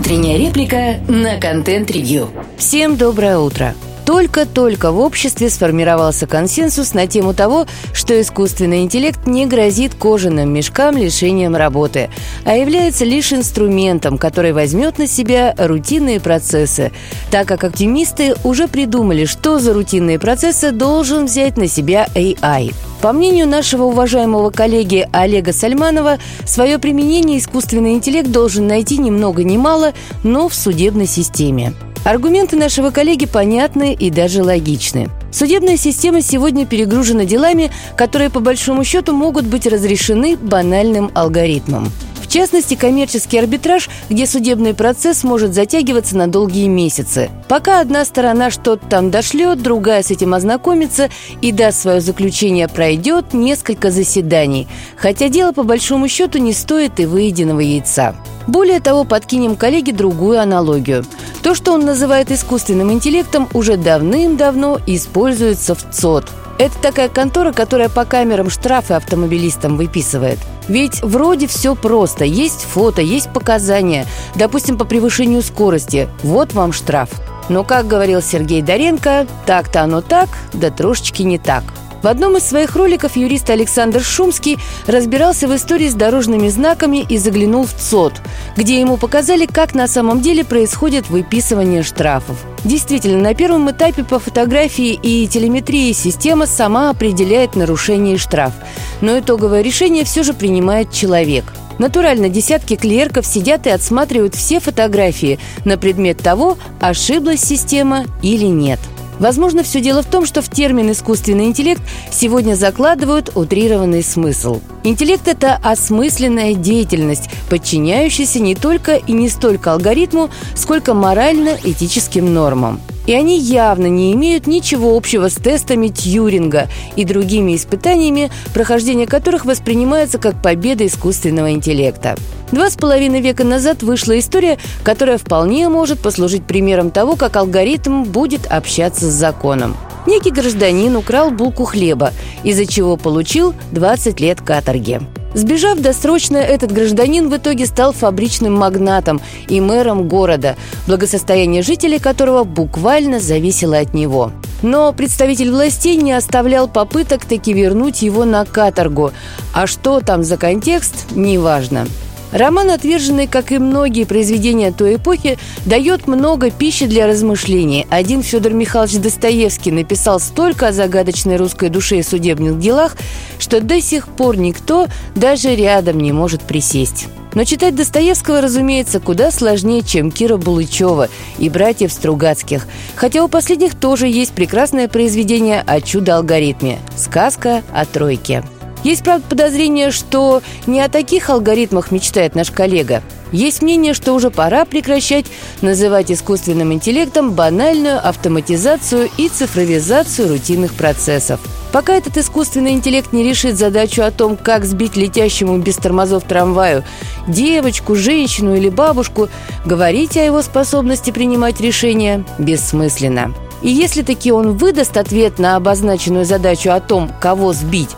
Утренняя реплика на контент-ревью. Всем доброе утро. Только-только в обществе сформировался консенсус на тему того, что искусственный интеллект не грозит кожаным мешкам лишением работы, а является лишь инструментом, который возьмет на себя рутинные процессы, так как оптимисты уже придумали, что за рутинные процессы должен взять на себя AI. По мнению нашего уважаемого коллеги Олега Сальманова, свое применение искусственный интеллект должен найти ни много ни мало, но в судебной системе. Аргументы нашего коллеги понятны и даже логичны. Судебная система сегодня перегружена делами, которые по большому счету могут быть разрешены банальным алгоритмом. В частности, коммерческий арбитраж, где судебный процесс может затягиваться на долгие месяцы. Пока одна сторона что-то там дошлет, другая с этим ознакомится и даст свое заключение, пройдет несколько заседаний. Хотя дело по большому счету не стоит и выеденного яйца. Более того, подкинем коллеге другую аналогию. То, что он называет искусственным интеллектом, уже давным-давно используется в ЦОД – это такая контора, которая по камерам штрафы автомобилистам выписывает. Ведь вроде все просто. Есть фото, есть показания. Допустим, по превышению скорости. Вот вам штраф. Но, как говорил Сергей Доренко, так-то оно так, да трошечки не так – в одном из своих роликов юрист Александр Шумский разбирался в истории с дорожными знаками и заглянул в ЦОД, где ему показали, как на самом деле происходит выписывание штрафов. Действительно, на первом этапе по фотографии и телеметрии система сама определяет нарушение и штраф. Но итоговое решение все же принимает человек. Натурально десятки клерков сидят и отсматривают все фотографии на предмет того, ошиблась система или нет. Возможно, все дело в том, что в термин «искусственный интеллект» сегодня закладывают утрированный смысл. Интеллект – это осмысленная деятельность, подчиняющаяся не только и не столько алгоритму, сколько морально-этическим нормам. И они явно не имеют ничего общего с тестами Тьюринга и другими испытаниями, прохождение которых воспринимается как победа искусственного интеллекта. Два с половиной века назад вышла история, которая вполне может послужить примером того, как алгоритм будет общаться с законом. Некий гражданин украл булку хлеба, из-за чего получил 20 лет каторги. Сбежав досрочно, этот гражданин в итоге стал фабричным магнатом и мэром города, благосостояние жителей которого буквально зависело от него. Но представитель властей не оставлял попыток таки вернуть его на каторгу. А что там за контекст, неважно. Роман «Отверженный», как и многие произведения той эпохи, дает много пищи для размышлений. Один Федор Михайлович Достоевский написал столько о загадочной русской душе и судебных делах, что до сих пор никто даже рядом не может присесть. Но читать Достоевского, разумеется, куда сложнее, чем Кира Булычева и братьев Стругацких. Хотя у последних тоже есть прекрасное произведение о чудо-алгоритме «Сказка о тройке». Есть, правда, подозрение, что не о таких алгоритмах мечтает наш коллега. Есть мнение, что уже пора прекращать называть искусственным интеллектом банальную автоматизацию и цифровизацию рутинных процессов. Пока этот искусственный интеллект не решит задачу о том, как сбить летящему без тормозов трамваю девочку, женщину или бабушку, говорить о его способности принимать решения бессмысленно. И если таки он выдаст ответ на обозначенную задачу о том, кого сбить,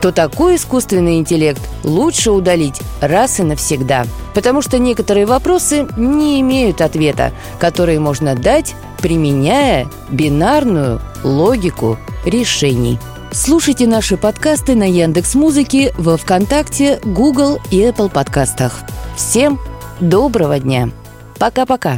то такой искусственный интеллект лучше удалить раз и навсегда. Потому что некоторые вопросы не имеют ответа, которые можно дать, применяя бинарную логику решений. Слушайте наши подкасты на Яндекс Музыке, во ВКонтакте, Google и Apple подкастах. Всем доброго дня! Пока-пока!